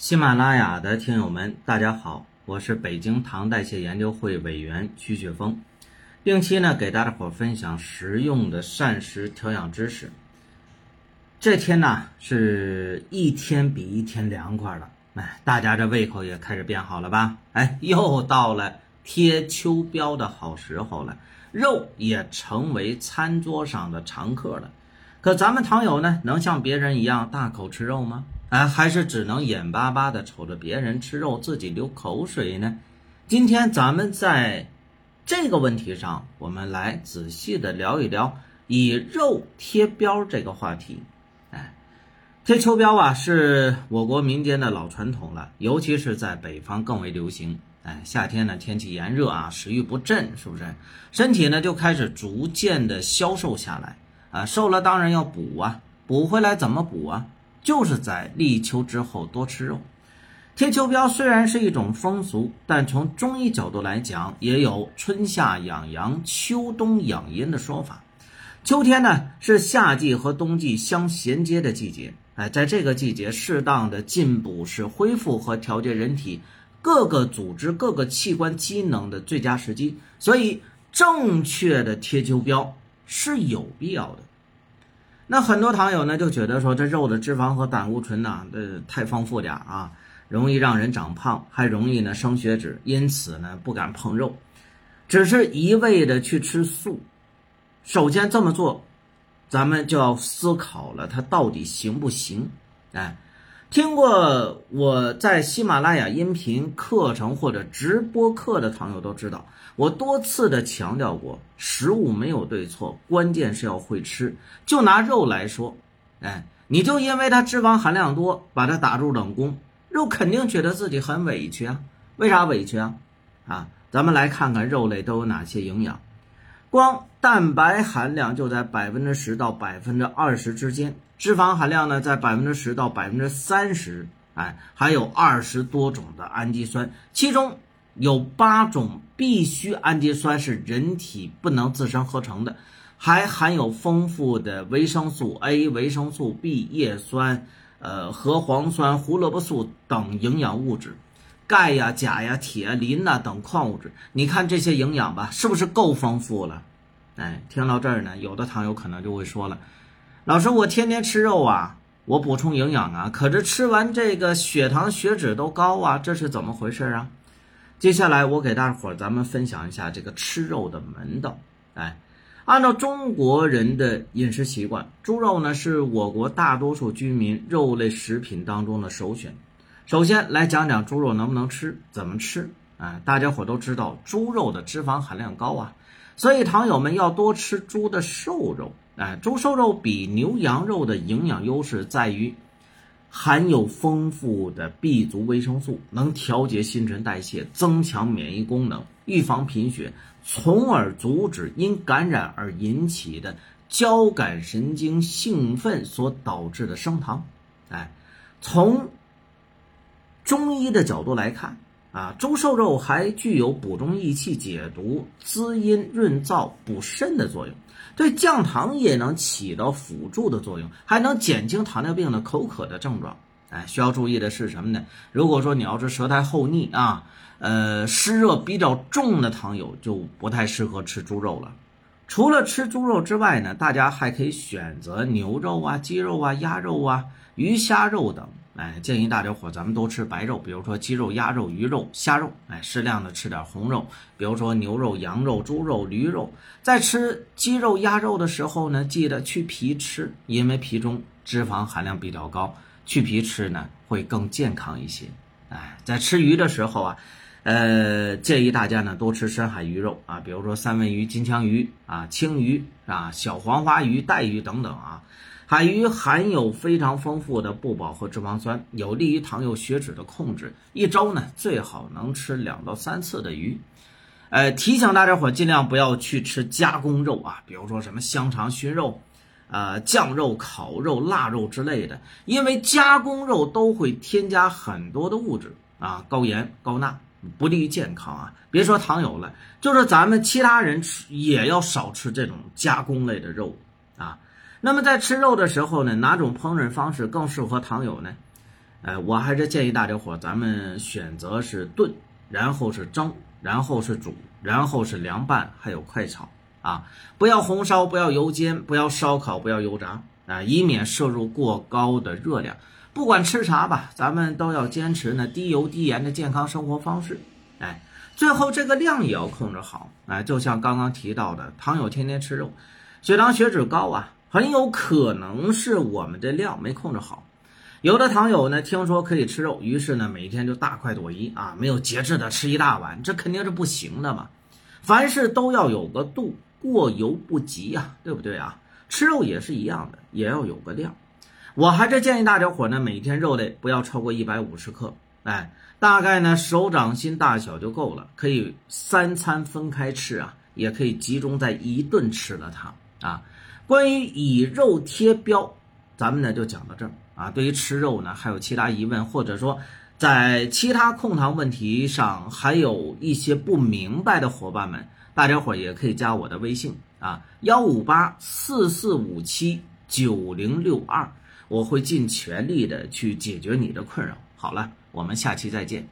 喜马拉雅的听友们，大家好，我是北京糖代谢研究会委员曲雪峰，定期呢给大家伙分享实用的膳食调养知识。这天呢是一天比一天凉快了，哎，大家这胃口也开始变好了吧？哎，又到了贴秋膘的好时候了，肉也成为餐桌上的常客了。可咱们糖友呢，能像别人一样大口吃肉吗？哎，还是只能眼巴巴的瞅着别人吃肉，自己流口水呢？今天咱们在这个问题上，我们来仔细的聊一聊以肉贴膘这个话题。哎，贴秋膘啊，是我国民间的老传统了，尤其是在北方更为流行。哎，夏天呢，天气炎热啊，食欲不振，是不是？身体呢就开始逐渐的消瘦下来。啊，瘦了当然要补啊，补回来怎么补啊？就是在立秋之后多吃肉。贴秋膘虽然是一种风俗，但从中医角度来讲，也有春夏养阳、秋冬养阴的说法。秋天呢是夏季和冬季相衔接的季节，哎，在这个季节适当的进补是恢复和调节人体各个组织、各个器官机能的最佳时机，所以正确的贴秋膘。是有必要的。那很多糖友呢就觉得说，这肉的脂肪和胆固醇呢，呃，太丰富点啊，容易让人长胖，还容易呢生血脂，因此呢不敢碰肉，只是一味的去吃素。首先这么做，咱们就要思考了，它到底行不行？哎。听过我在喜马拉雅音频课程或者直播课的朋友都知道，我多次的强调过，食物没有对错，关键是要会吃。就拿肉来说，哎，你就因为它脂肪含量多，把它打入冷宫，肉肯定觉得自己很委屈啊。为啥委屈啊？啊，咱们来看看肉类都有哪些营养。光蛋白含量就在百分之十到百分之二十之间，脂肪含量呢在百分之十到百分之三十，哎，还有二十多种的氨基酸，其中有八种必需氨基酸是人体不能自身合成的，还含有丰富的维生素 A、维生素 B、叶酸、呃核黄酸、胡萝卜素等营养物质。钙呀、钾呀、铁、磷呐等矿物质，你看这些营养吧，是不是够丰富了？哎，听到这儿呢，有的糖友可能就会说了：“老师，我天天吃肉啊，我补充营养啊，可是吃完这个血糖、血脂都高啊，这是怎么回事啊？”接下来我给大伙儿咱们分享一下这个吃肉的门道。哎，按照中国人的饮食习惯，猪肉呢是我国大多数居民肉类食品当中的首选。首先来讲讲猪肉能不能吃，怎么吃啊？大家伙都知道，猪肉的脂肪含量高啊，所以糖友们要多吃猪的瘦肉。哎，猪瘦肉比牛羊肉的营养优势在于含有丰富的 B 族维生素，能调节新陈代谢，增强免疫功能，预防贫血，从而阻止因感染而引起的交感神经兴奋所导致的升糖。哎，从中医的角度来看，啊，猪瘦肉还具有补中益气、解毒、滋阴润燥、补肾的作用，对降糖也能起到辅助的作用，还能减轻糖尿病的口渴的症状。哎，需要注意的是什么呢？如果说你要是舌苔厚腻啊，呃，湿热比较重的糖友就不太适合吃猪肉了。除了吃猪肉之外呢，大家还可以选择牛肉啊、鸡肉啊、鸭肉啊、鱼虾肉等。哎，建议大家伙咱们都吃白肉，比如说鸡肉、鸭肉、鱼肉、虾肉。哎，适量的吃点红肉，比如说牛肉、羊肉、猪肉、驴肉。在吃鸡肉、鸭肉的时候呢，记得去皮吃，因为皮中脂肪含量比较高，去皮吃呢会更健康一些。哎，在吃鱼的时候啊，呃，建议大家呢多吃深海鱼肉啊，比如说三文鱼、金枪鱼啊、青鱼啊、小黄花鱼、带鱼等等啊。海鱼含有非常丰富的不饱和脂肪酸，有利于糖友血脂的控制。一周呢，最好能吃两到三次的鱼。呃，提醒大家伙尽量不要去吃加工肉啊，比如说什么香肠、熏肉、呃酱肉、烤肉、腊肉之类的，因为加工肉都会添加很多的物质啊，高盐、高钠，不利于健康啊。别说糖友了，就是咱们其他人吃也要少吃这种加工类的肉啊。那么在吃肉的时候呢，哪种烹饪方式更适合糖友呢？呃，我还是建议大家伙咱们选择是炖，然后是蒸，然后是煮，然后是凉拌，还有快炒啊，不要红烧，不要油煎，不要烧烤，不要油炸啊，以免摄入过高的热量。不管吃啥吧，咱们都要坚持呢低油低盐的健康生活方式。哎，最后这个量也要控制好。哎，就像刚刚提到的，糖友天天吃肉，血糖血脂高啊，很有可能是我们这量没控制好。有的糖友呢，听说可以吃肉，于是呢每天就大快朵颐啊，没有节制的吃一大碗，这肯定是不行的嘛。凡事都要有个度，过犹不及呀，对不对啊？吃肉也是一样的，也要有个量。我还是建议大家伙呢，每天肉类不要超过一百五十克，哎，大概呢手掌心大小就够了，可以三餐分开吃啊，也可以集中在一顿吃了它啊。关于以肉贴标，咱们呢就讲到这儿啊。对于吃肉呢，还有其他疑问，或者说在其他控糖问题上还有一些不明白的伙伴们，大家伙也可以加我的微信啊，幺五八四四五七九零六二。我会尽全力的去解决你的困扰。好了，我们下期再见。